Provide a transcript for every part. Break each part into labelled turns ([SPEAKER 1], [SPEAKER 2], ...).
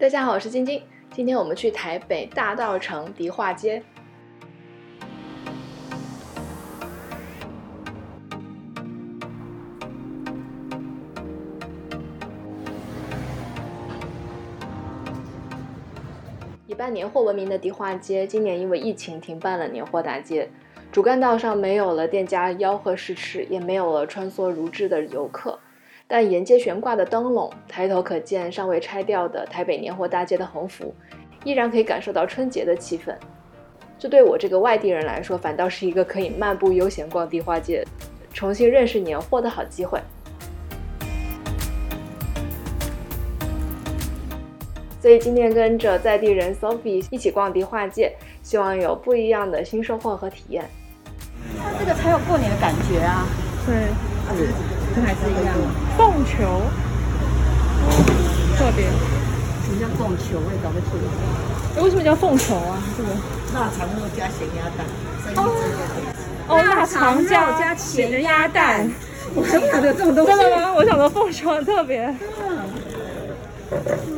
[SPEAKER 1] 大家好，我是晶晶。今天我们去台北大道城迪化街。以办年货闻名的迪化街，今年因为疫情停办了年货大街，主干道上没有了店家吆喝试吃，也没有了穿梭如织的游客。但沿街悬挂的灯笼，抬头可见尚未拆掉的台北年货大街的横幅，依然可以感受到春节的气氛。这对我这个外地人来说，反倒是一个可以漫步悠闲逛地花街，重新认识年货的好机会。所以今天跟着在地人 Sophie 一起逛迪化街，希望有不一样的新收获和体验。
[SPEAKER 2] 它这个才有过年的感觉啊！
[SPEAKER 1] 对，
[SPEAKER 2] 这还是一样。
[SPEAKER 1] 凤球，特别。
[SPEAKER 2] 什么叫凤球？我也搞不清楚。
[SPEAKER 1] 为什么叫凤球啊？这个
[SPEAKER 2] 腊肠肉加咸鸭蛋，哦，
[SPEAKER 1] 腊肠加咸鸭蛋。
[SPEAKER 2] 我怎么有这种东西？
[SPEAKER 1] 真的吗？我想说凤球很特别。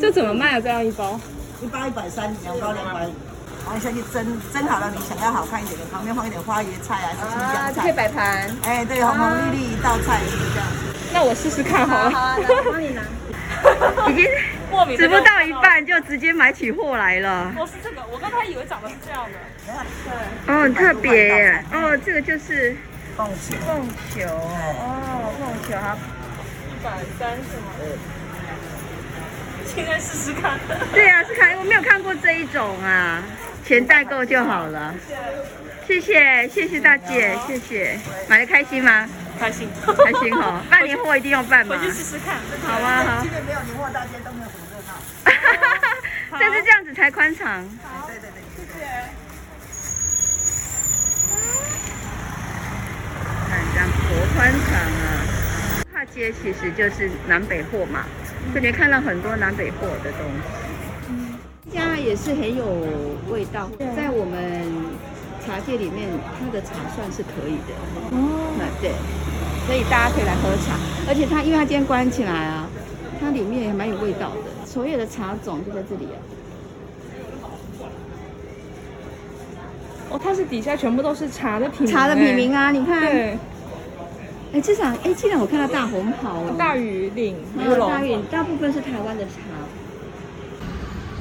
[SPEAKER 1] 这怎么卖啊？这样一包？
[SPEAKER 2] 一包一百三，两包两百五。然后下去蒸，蒸好了，你想要好看一点的，旁边放一点花椰菜啊，是青江菜。
[SPEAKER 1] 可以摆盘。
[SPEAKER 2] 哎，对，红红绿绿一道菜。
[SPEAKER 1] 那我试试看好了。
[SPEAKER 2] 好啊，来，我帮你拿。已经
[SPEAKER 1] 直
[SPEAKER 2] 播到一半就直接买起货来了。
[SPEAKER 1] 哦，是这个，我刚才以为长得是这样的。
[SPEAKER 2] 对。哦，很特别耶。哦，这个就是凤球。凤球。哦，凤球哈。
[SPEAKER 1] 一百三是吗？嗯。现在试试看。
[SPEAKER 2] 对啊，是看，我没有看过这一种啊，钱代购就好了。谢谢，谢谢大姐，谢谢。买的开心吗？
[SPEAKER 1] 开心，
[SPEAKER 2] 开心哈！办 年货一定要办吗？
[SPEAKER 1] 回去试试看。
[SPEAKER 2] 好啊，好。
[SPEAKER 3] 今年没有年货大街都没有什么热闹。哈
[SPEAKER 2] 哈哈！但是这样子才宽敞。
[SPEAKER 3] 好，对对对，谢谢。
[SPEAKER 2] 看这样多宽敞啊！跨街其实就是南北货嘛，这里看到很多南北货的东西。嗯，家也是很有味道，在我们茶界里面，它的茶算是可以的。哦，那对。所以大家可以来喝茶，而且它因为它今天关起来啊，它里面也蛮有味道的。所有的茶种就在这里啊。
[SPEAKER 1] 哦，它是底下全部都是茶的品
[SPEAKER 2] 茶的品名啊，你看。
[SPEAKER 1] 对。
[SPEAKER 2] 哎，这场哎，竟然我看到大红袍、
[SPEAKER 1] 大雨岭、
[SPEAKER 2] 有大雨，大部分是台湾的茶。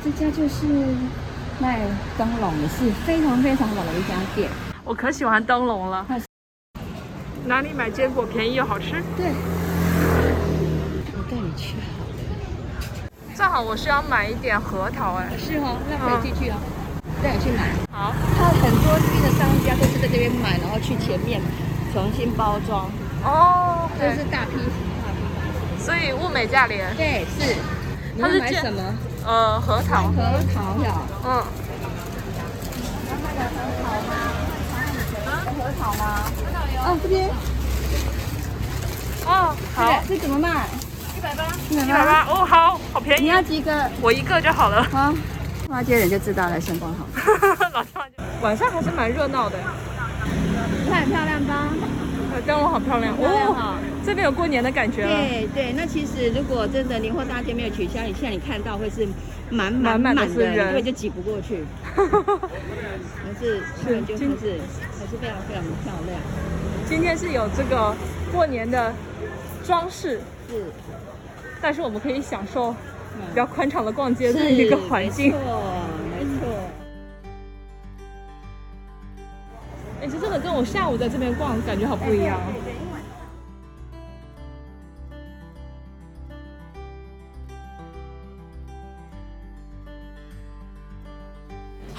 [SPEAKER 2] 这家就是卖灯笼，的是非常非常老的一家店。
[SPEAKER 1] 我可喜欢灯笼了。哪里买坚果便宜又好吃？
[SPEAKER 2] 对，我带你去好了。
[SPEAKER 1] 正好我需要买一点核桃哎。
[SPEAKER 2] 是哦，那可以继续哦，带你去买。
[SPEAKER 1] 好。
[SPEAKER 2] 他很多这边的商家都是在这边买，然后去前面重新包装。
[SPEAKER 1] 哦。
[SPEAKER 2] 这是大批大批
[SPEAKER 1] 所以物美价廉。
[SPEAKER 2] 对，是。你要买什么？
[SPEAKER 1] 呃，核桃。
[SPEAKER 2] 核桃呀。嗯。核桃吗？哦，这边。
[SPEAKER 1] 哦，好，
[SPEAKER 2] 这怎么卖？
[SPEAKER 1] 一百八。一百八。哦，好好便宜。
[SPEAKER 2] 你要几个？
[SPEAKER 1] 我一个就好了。
[SPEAKER 2] 好，花街人就知道来先逛好。
[SPEAKER 1] 晚上还是蛮热闹的。
[SPEAKER 2] 看很漂亮吧？
[SPEAKER 1] 灯笼好漂亮。哦，这边有过年的感觉
[SPEAKER 2] 对对，那其实如果真的年货大街没有取消，你现在你看到会是满满满的人，根本就挤不过去。还是是就是还是非常非常的漂亮。
[SPEAKER 1] 今天是有这个过年的装饰，
[SPEAKER 2] 是，
[SPEAKER 1] 但是我们可以享受比较宽敞的逛街的一个环境。
[SPEAKER 2] 没错，没错。
[SPEAKER 1] 哎，这真的跟我下午在这边逛感觉好不一样。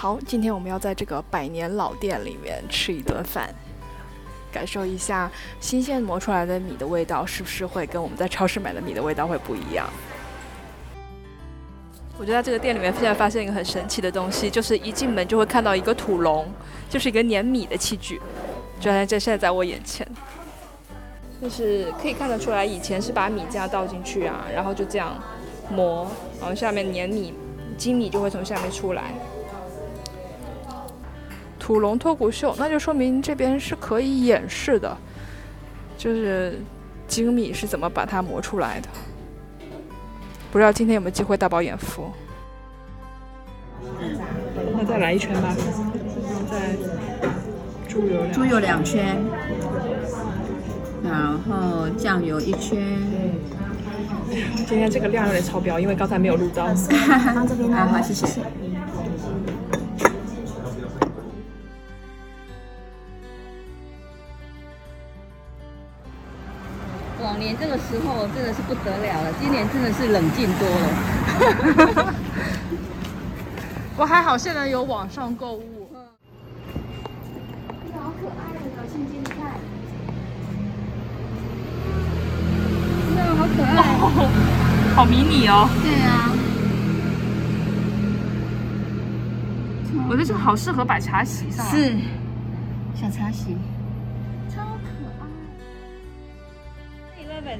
[SPEAKER 1] 好，今天我们要在这个百年老店里面吃一顿饭，感受一下新鲜磨出来的米的味道，是不是会跟我们在超市买的米的味道会不一样？我觉得在这个店里面现在发现一个很神奇的东西，就是一进门就会看到一个土笼，就是一个碾米的器具，就在这现在在我眼前，就是可以看得出来，以前是把米这样倒进去啊，然后就这样磨，然后下面碾米，精米就会从下面出来。土龙脱骨秀，那就说明这边是可以演示的，就是精米是怎么把它磨出来的。不知道今天有没有机会大饱眼福。那再来一圈吧，然后再猪油两
[SPEAKER 2] 猪油两圈，然后酱油一圈。
[SPEAKER 1] 今天这个量有点超标，因为刚才没有录到。
[SPEAKER 2] 放这边好好，谢谢。这个时候真的是不得了了，今年真的是冷静多了。
[SPEAKER 1] 我还好，现在有网上购物。
[SPEAKER 2] 这个好可爱的小青金菜，真的好可爱。
[SPEAKER 1] 好迷你哦！
[SPEAKER 2] 对啊，
[SPEAKER 1] 我觉得这个好适合摆茶席上。
[SPEAKER 2] 是小茶席，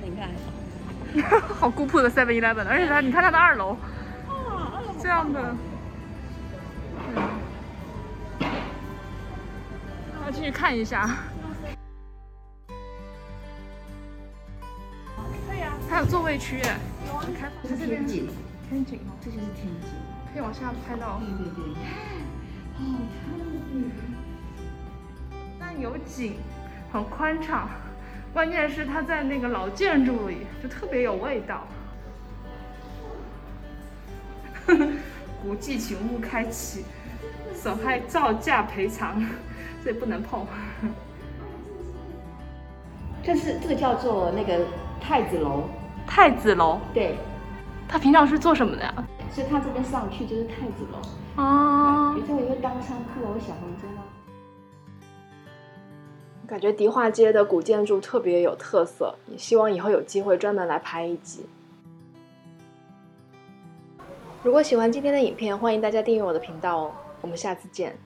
[SPEAKER 2] 你看，
[SPEAKER 1] 好古朴的 Seven Eleven，而且它，你看它的二楼，这样的。要进去看一下。对呀，还有座位区耶。
[SPEAKER 2] 天井，
[SPEAKER 1] 天井哦，
[SPEAKER 2] 这就是天井。
[SPEAKER 1] 可以往下拍到。
[SPEAKER 2] 对对对，好特别。
[SPEAKER 1] 但有景，很宽敞，关键是它在那个老建筑里，就特别有味道。古迹请勿开启，损害造价赔偿，这不能碰。
[SPEAKER 2] 这是这个叫做那个太子楼，
[SPEAKER 1] 太子楼，
[SPEAKER 2] 对，
[SPEAKER 1] 他平常是做什么的呀？
[SPEAKER 2] 所以它这边上去就是太子楼。
[SPEAKER 1] 哦
[SPEAKER 2] 有时候也会当仓库哦，小房间哦。
[SPEAKER 1] 感觉迪化街的古建筑特别有特色，也希望以后有机会专门来拍一集。如果喜欢今天的影片，欢迎大家订阅我的频道哦。我们下次见。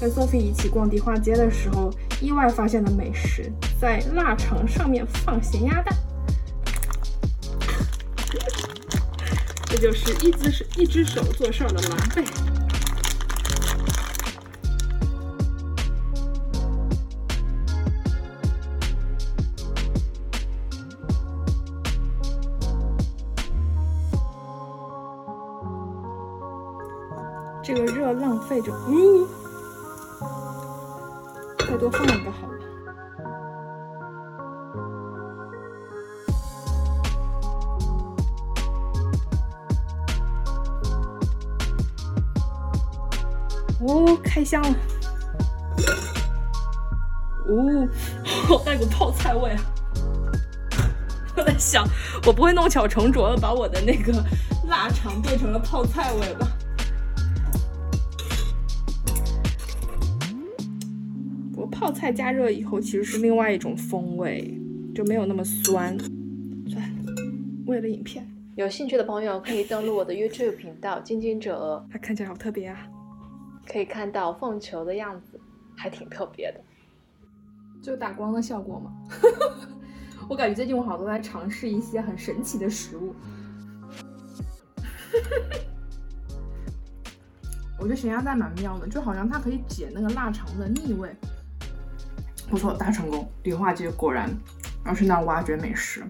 [SPEAKER 1] 跟 Sophie 一起逛迪化街的时候，意外发现了美食，在腊肠上面放咸鸭蛋，这就是一只手一只手做事儿的狼狈。这个热浪费着，呜、多放一个好了。哦，开箱了。哦，好带股泡菜味啊！我在想，我不会弄巧成拙的把我的那个腊肠变成了泡菜味吧？泡菜加热以后其实是另外一种风味，就没有那么酸。算了，为了影片，有兴趣的朋友可以登录我的 YouTube 频道“晶晶者鹅”，它看起来好特别啊！可以看到凤球的样子，还挺特别的。就打光的效果嘛。我感觉最近我好多在尝试一些很神奇的食物。我觉得咸鸭蛋蛮妙的，就好像它可以解那个腊肠的腻味。不错，大成功！迪化街果然要去那挖掘美食。